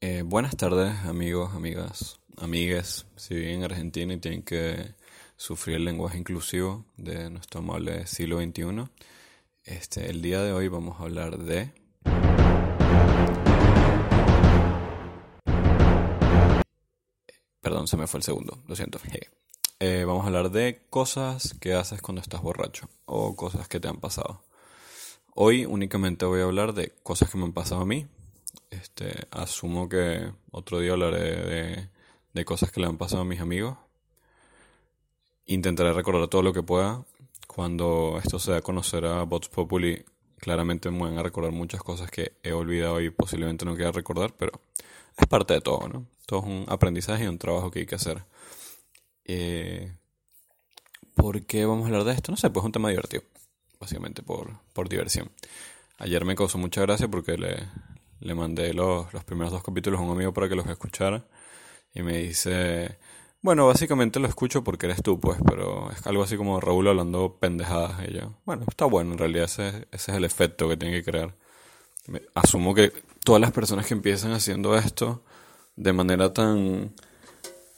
Eh, buenas tardes, amigos, amigas, amigues. Si viven en Argentina y tienen que sufrir el lenguaje inclusivo de nuestro amable siglo XXI, este, el día de hoy vamos a hablar de. Perdón, se me fue el segundo, lo siento. Eh, vamos a hablar de cosas que haces cuando estás borracho o cosas que te han pasado. Hoy únicamente voy a hablar de cosas que me han pasado a mí. Este, asumo que otro día hablaré de, cosas que le han pasado a mis amigos. Intentaré recordar todo lo que pueda. Cuando esto sea conocer a Bots Populi, claramente me van a recordar muchas cosas que he olvidado y posiblemente no quiera recordar, pero es parte de todo, ¿no? Todo es un aprendizaje y un trabajo que hay que hacer. Eh, ¿Por qué vamos a hablar de esto? No sé, pues es un tema divertido básicamente por, por diversión. Ayer me causó mucha gracia porque le, le mandé los, los primeros dos capítulos a un amigo para que los escuchara y me dice, bueno, básicamente lo escucho porque eres tú, pues, pero es algo así como Raúl hablando pendejadas. Y yo, bueno, está bueno, en realidad ese, ese es el efecto que tiene que crear. asumo que todas las personas que empiezan haciendo esto de manera tan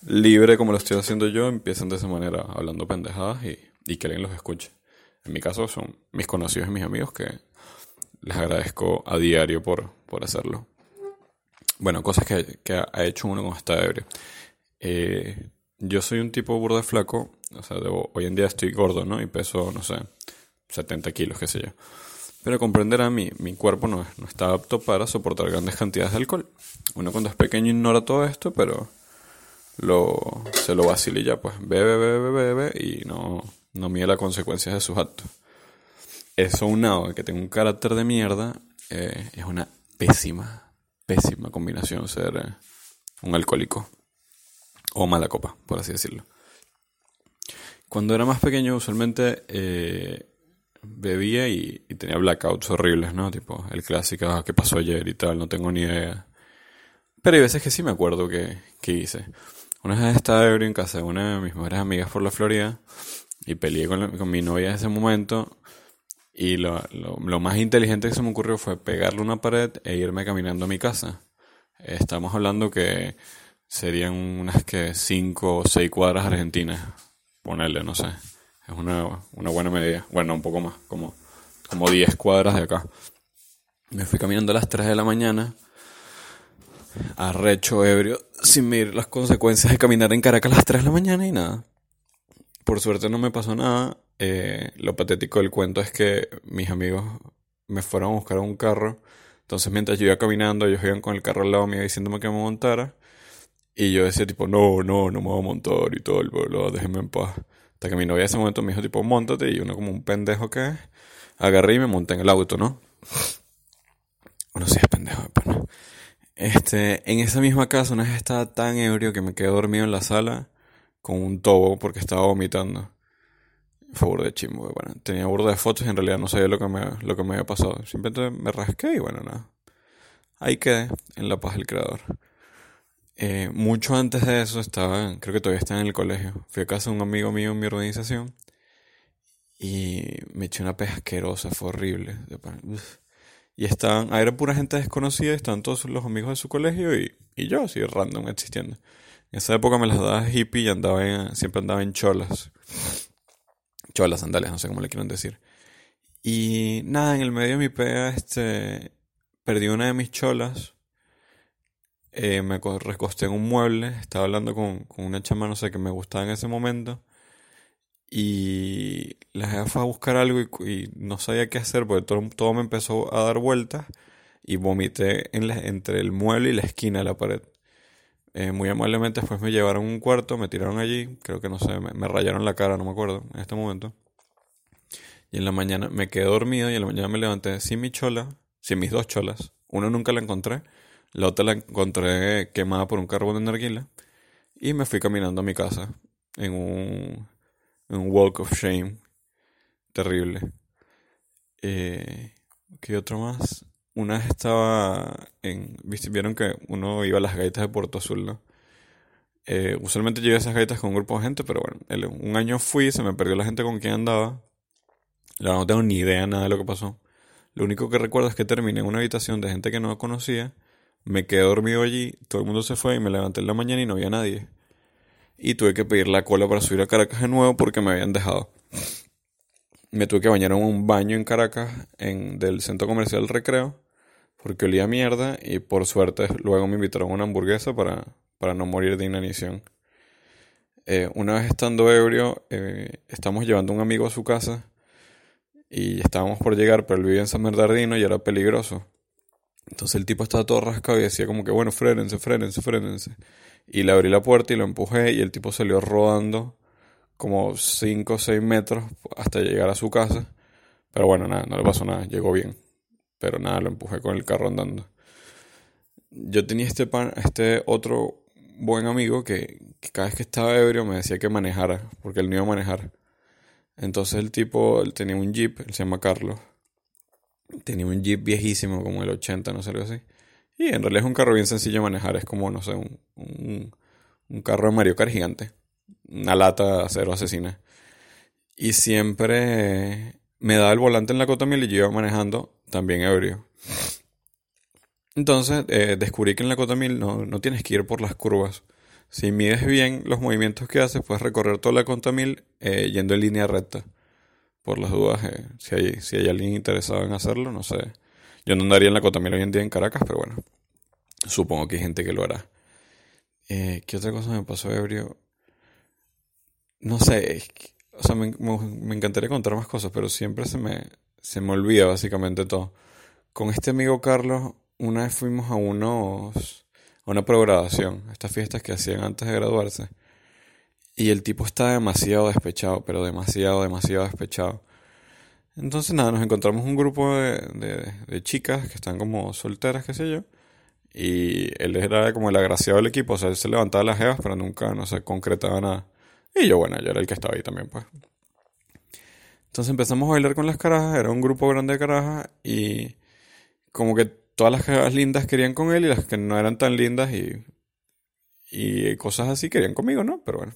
libre como lo estoy haciendo yo, empiezan de esa manera, hablando pendejadas y, y que alguien los escuche. En mi caso son mis conocidos y mis amigos que les agradezco a diario por, por hacerlo. Bueno, cosas que, ha hecho uno con esta ebrio. Eh, yo soy un tipo burdo de flaco, o sea, hoy en día estoy gordo, ¿no? Y peso, no sé, 70 kilos, qué sé yo. Pero comprenderá, mi, mi cuerpo no, no está apto para soportar grandes cantidades de alcohol. Uno cuando es pequeño ignora todo esto, pero lo, se lo vacila y ya, pues bebe, bebe, bebe y no, no mide las consecuencias de sus actos. Eso unado que tengo un carácter de mierda, eh, es una pésima, pésima combinación ser eh, un alcohólico. O mala copa, por así decirlo. Cuando era más pequeño, usualmente eh, bebía y, tenía blackouts horribles, ¿no? Tipo, el clásico, ah, ¿qué pasó ayer y tal? No tengo ni idea. Pero hay veces que sí me acuerdo que, que hice. Una vez estaba ebrio en casa de una de mis mejores amigas por la Florida y peleé con, mi novia en ese momento. Y lo, lo, más inteligente que se me ocurrió fue pegarle una pared e irme caminando a mi casa. Estamos hablando que serían unas que 5 o 6 cuadras argentinas. Ponerle, no sé. Es una, una buena medida. Bueno, un poco más, como, como 10 cuadras de acá. Me fui caminando a las 3 de la mañana, arrecho, ebrio, sin medir las consecuencias de caminar en Caracas a las 3 de la mañana y nada. Por suerte no me pasó nada. Eh, lo patético del cuento es que mis amigos me fueron a buscar un carro. Entonces mientras yo iba caminando, ellos iban con el carro al lado mío diciéndome que me montara. Y yo decía tipo, no, no, no me voy a montar y todo el pueblo, déjenme en paz. Hasta que mi novia en ese momento me dijo tipo, montate. Y uno como un pendejo que agarré y me monté en el auto, ¿no? Bueno, sí es pendejo, pero Este, en esa misma casa una vez estaba tan ebrio que me quedé dormido en la sala con un tobo porque estaba vomitando. Fue de chimbo. Tenía burda de fotos y en realidad no sabía lo que me, lo que me había pasado. Simplemente me rasqué y bueno, nada. Ahí quedé, en la paz del creador. Eh, mucho antes de eso estaba, creo que todavía estaba en el colegio. Fui a casa de un amigo mío en mi organización y me eché una pez asquerosa, fue horrible. Y estaban, era pura gente desconocida, estaban todos los amigos de su colegio y, y yo así random existiendo. En esa época me las daba hippie y andaba en, siempre andaba en cholas. Cholas, sandalias, no sé cómo le quieren decir. Y nada, en el medio de mi pega, este, perdí una de mis cholas. Eh, me recosté en un mueble, estaba hablando con, una chama, no sé, que me gustaba en ese momento. Y la jefa fue a buscar algo y, no sabía qué hacer porque todo, todo, me empezó a dar vueltas y vomité en entre el mueble y la esquina de la pared. Eh, muy amablemente después me llevaron a un cuarto, me tiraron allí, creo que no sé, me, rayaron la cara, no me acuerdo, en este momento. Y en la mañana me quedé dormido y en la mañana me levanté sin mi chola, sin mis dos cholas. Una nunca la encontré, la otra la encontré quemada por un carbón de narguila. Y me fui caminando a mi casa en un, un walk of shame terrible. Eh, ¿Qué otro más? una vez estaba en. Vieron que uno iba a las gaitas de Puerto Azul, ¿no? Eh, usualmente a esas gaitas con un grupo de gente, pero bueno, un año fui, se me perdió la gente con quien andaba. La no tengo ni idea nada de lo que pasó. Lo único que recuerdo es que terminé en una habitación de gente que no conocía, Me quedé dormido allí, todo el mundo se fue y me levanté en la mañana y no había nadie. Y tuve que pedir la cola para subir a Caracas de nuevo porque me habían dejado. Me tuve que bañar en un baño en Caracas, en, del centro comercial Recreo, porque olía mierda y por suerte luego me invitaron a una hamburguesa para, para no morir de inanición. Eh, una vez estando ebrio, eh, estamos llevando a un amigo a su casa y estábamos por llegar, pero él vivía en San Bernardino y era peligroso. Entonces el tipo estaba todo rascado y decía como que, bueno, frénense, frénense, frénense. Y le abrí la puerta y lo empujé y el tipo salió rodando como 5 o 6 metros hasta llegar a su casa. Pero bueno, nada, no le pasó nada, llegó bien. Pero nada, lo empujé con el carro andando. Yo tenía este, pan, este otro buen amigo que, cada vez que estaba ebrio me decía que manejara, porque él no iba a manejar. Entonces el tipo, él tenía un jeep, él se llama Carlos. Tenía un jeep viejísimo, como el 80, no sé, algo así. Y en realidad es un carro bien sencillo de manejar, es como, no sé, un, un, carro de Mario Kart gigante. Una lata acero asesina. Y siempre me daba el volante en la cota mil y yo iba manejando también ebrio. Entonces eh, descubrí que en la cota 1000 no, no, tienes que ir por las curvas. Si mides bien los movimientos que haces, puedes recorrer toda la cota 1000 eh, yendo en línea recta. Por las dudas, eh, si, hay, si hay alguien interesado en hacerlo, no sé. Yo no andaría en la cota 1000 hoy en día en Caracas, pero bueno, supongo que hay gente que lo hará. ¿Qué otra cosa me pasó ebrio? No sé, o sea, me, me, encantaría contar más cosas, pero siempre se me, se me olvida básicamente todo. Con este amigo Carlos una vez fuimos a unos a una programación, estas fiestas que hacían antes de graduarse. Y el tipo estaba demasiado despechado, pero demasiado, demasiado despechado. Entonces nada, nos encontramos un grupo de, de, chicas que están como solteras, qué sé yo. Y él era como el agraciado del equipo, o sea, él se levantaba las jevas, pero nunca, no se concretaba nada. Y yo, bueno, yo era el que estaba ahí también, pues. Entonces empezamos a bailar con las carajas, era un grupo grande de carajas y como que todas las carajas lindas querían con él y las que no eran tan lindas y, y cosas así querían conmigo, ¿no? Pero bueno.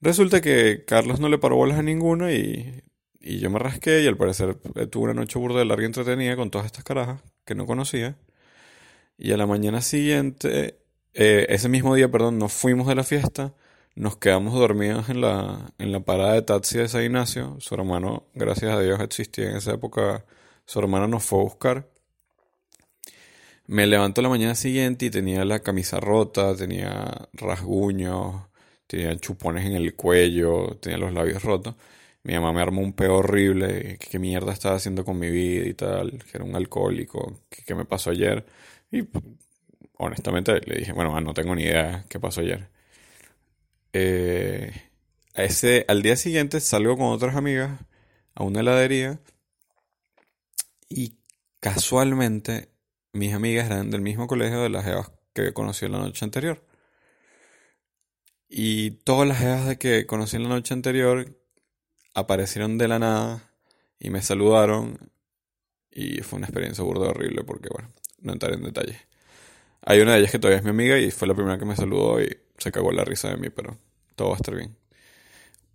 Resulta que Carlos no le paró bolas a ninguna y, y yo me rasqué y al parecer tuve una noche burda de larga entretenida con todas estas carajas que no conocía. Y a la mañana siguiente, eh, ese mismo día, perdón, nos fuimos de la fiesta, nos quedamos dormidos en la, en la parada de taxi de San Ignacio. Su hermano, gracias a Dios, existía en esa época. Su hermano nos fue a buscar. Me levanto la mañana siguiente y tenía la camisa rota, tenía rasguños, tenía chupones en el cuello, tenía los labios rotos. Mi mamá me armó un peo horrible, qué mierda estaba haciendo con mi vida y tal, que era un alcohólico, qué me pasó ayer. Y honestamente le dije, bueno, no tengo ni idea qué pasó ayer. Eh, ese, al día siguiente salgo con otras amigas a una heladería y casualmente mis amigas eran del mismo colegio de las evas que conocí la noche anterior. Y todas las evas de que conocí la noche anterior aparecieron de la nada y me saludaron. Y fue una experiencia burda horrible porque, bueno, no entraré en detalle. Hay una de ellas que todavía es mi amiga y fue la primera que me saludó y se cagó la risa de mí, pero todo va a estar bien.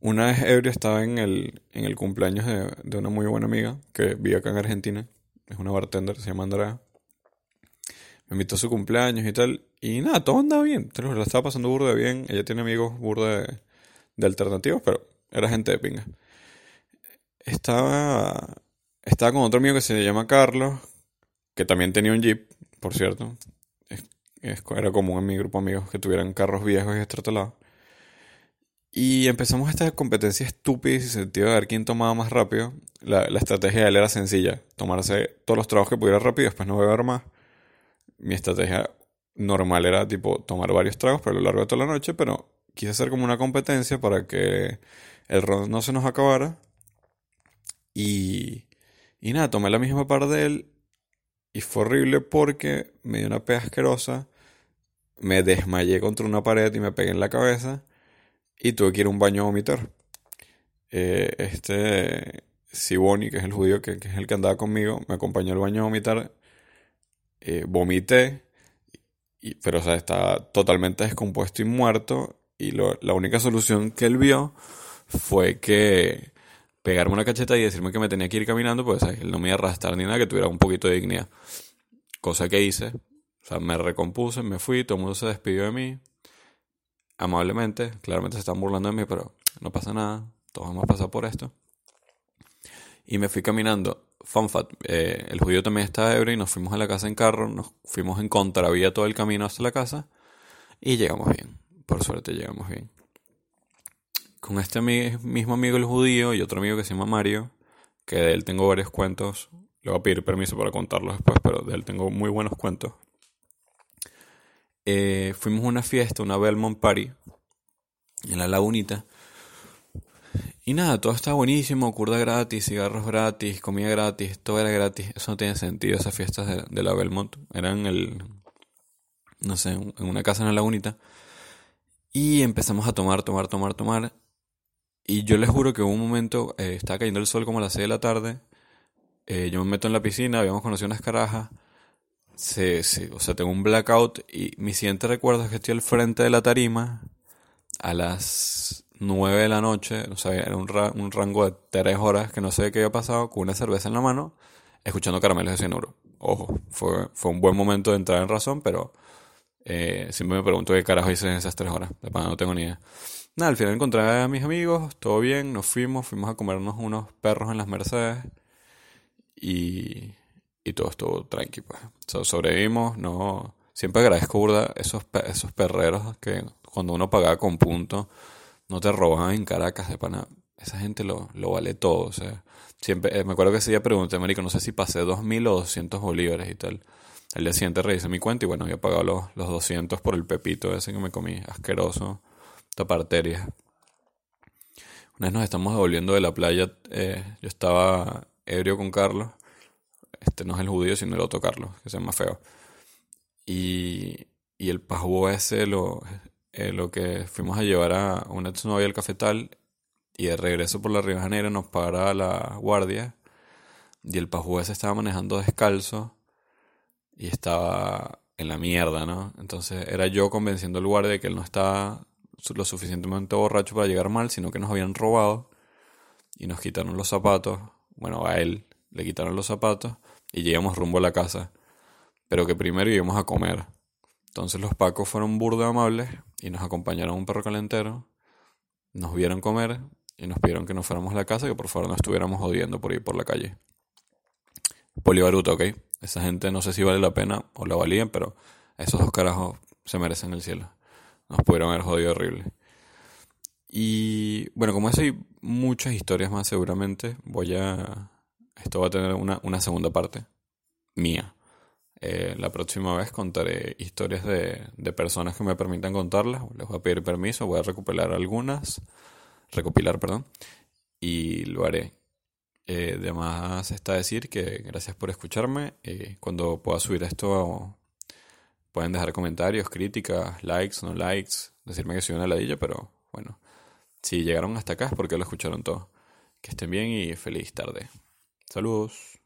Una vez ebrio estaba en el, en el cumpleaños de, de una muy buena amiga que vive acá en Argentina. Es una bartender, se llama Andrea me invitó a su cumpleaños y tal. Y nada, todo andaba bien. La estaba pasando burda bien. Ella tiene amigos burda de, alternativos, pero era gente de pinga. Estaba, estaba con otro amigo que se llama Carlos, que también tenía un Jeep, por cierto. era común en mi grupo de amigos que tuvieran carros viejos y estratolados. Y empezamos esta competencia estúpida y sentido de ver quién tomaba más rápido. La, la estrategia de él era sencilla: tomarse todos los trabajos que pudiera rápido, después no beber más mi estrategia normal era tipo tomar varios tragos pero a lo largo de toda la noche, pero quise hacer como una competencia para que el ron no se nos acabara. Y, y nada, tomé la misma par de él y fue horrible porque me dio una pega asquerosa, me desmayé contra una pared y me pegué en la cabeza y tuve que ir a un baño a vomitar. Eh, este Siboni, que es el judío que, que, es el que andaba conmigo, me acompañó al baño a vomitar eh, vomité, y, pero o sea, estaba totalmente descompuesto y muerto. Y la única solución que él vio fue que pegarme una cacheta y decirme que me tenía que ir caminando, pues él no me iba a arrastrar ni nada, que tuviera un poquito de dignidad. Cosa que hice. O sea, me recompuse, me fui, todo el mundo se despidió de mí. Amablemente, claramente se están burlando de mí, pero no pasa nada. Todos hemos pasado por esto. Y me fui caminando. Fun eh, el judío también estaba ebrio y nos fuimos a la casa en carro. Nos fuimos en contravía todo el camino hasta la casa. Y llegamos bien. Por suerte llegamos bien. Con este mismo amigo el judío y otro amigo que se llama Mario, que de él tengo varios cuentos. Le voy a pedir permiso para contarlos después, pero de él tengo muy buenos cuentos. Eh, fuimos a una fiesta, una Belmont Party, en la lagunita. Y nada, todo estaba buenísimo, curda gratis, cigarros gratis, comida gratis, todo era gratis. Eso no tiene sentido, esas fiestas de, de la Belmont. Eran el, no sé, en una casa en la lagunita. Y empezamos a tomar, tomar, tomar, tomar. Y yo les juro que hubo un momento, eh, estaba cayendo el sol como a las 6 de la tarde. Eh, yo me meto en la piscina, habíamos conocido unas carajas. Sí, sí, o sea, tengo un blackout y mi siguiente recuerdo es que estoy al frente de la tarima a las 9 de la noche, o sea, era un, un rango de 3 horas que no sé qué había pasado, con una cerveza en la mano, escuchando caramelos de cianuro. Ojo, fue, fue un buen momento de entrar en razón, pero eh, siempre me pregunto qué carajo hice en esas 3 horas, de no tengo ni idea. Nada, al final encontré a mis amigos, todo bien, nos fuimos, fuimos a comernos unos perros en las Mercedes y, y todo estuvo tranqui, pues. sobrevivimos, no... Siempre agradezco, burda, esos, esos perreros que cuando uno pagaba con punto, no te robaban en Caracas de pana. Esa gente lo, lo vale todo, o sea. Siempre, eh, me acuerdo que ese día pregunté, marico, no sé si pasé 2.000 o 200 bolívares y tal. El día siguiente revisé mi cuenta y bueno, había pagado los, los 200 por el pepito ese que me comí, asqueroso taparteria. Una vez nos estamos devolviendo de la playa, eh, yo estaba ebrio con Carlos. Este no es el judío, sino el otro Carlos, que se llama feo. Y, y el pajú ese lo, eh, lo que fuimos a llevar a una exnovia al cafetal y de regreso por la Río Janeiro nos para la guardia y el pajú ese estaba manejando descalzo y estaba en la mierda, ¿no? Entonces era yo convenciendo al guardia de que él no estaba lo suficientemente borracho para llegar mal, sino que nos habían robado y nos quitaron los zapatos. Bueno, a él le quitaron los zapatos y llegamos rumbo a la casa. Pero que primero íbamos a comer. Entonces los pacos fueron burda amables y nos acompañaron un perro calentero. Nos vieron comer y nos pidieron que nos fuéramos a la casa, que por favor no estuviéramos jodiendo por ir por la calle. Polibaruta, ¿ok? Esa gente no sé si vale la pena o la valían, pero esos dos carajos se merecen el cielo. Nos pudieron haber jodido horrible. Y bueno, como eso hay muchas historias más seguramente, voy a... Esto va a tener una, una segunda parte mía. Eh, la próxima vez contaré historias de, de, personas que me permitan contarlas. Les voy a pedir permiso, voy a recopilar algunas. Recopilar, perdón. Y lo haré. Eh, además está decir que gracias por escucharme. Eh, cuando pueda subir esto Pueden dejar comentarios, críticas, likes, no likes, decirme que soy una ladilla, pero bueno, si llegaron hasta acá es porque lo escucharon todo. Que estén bien y feliz tarde. Saludos.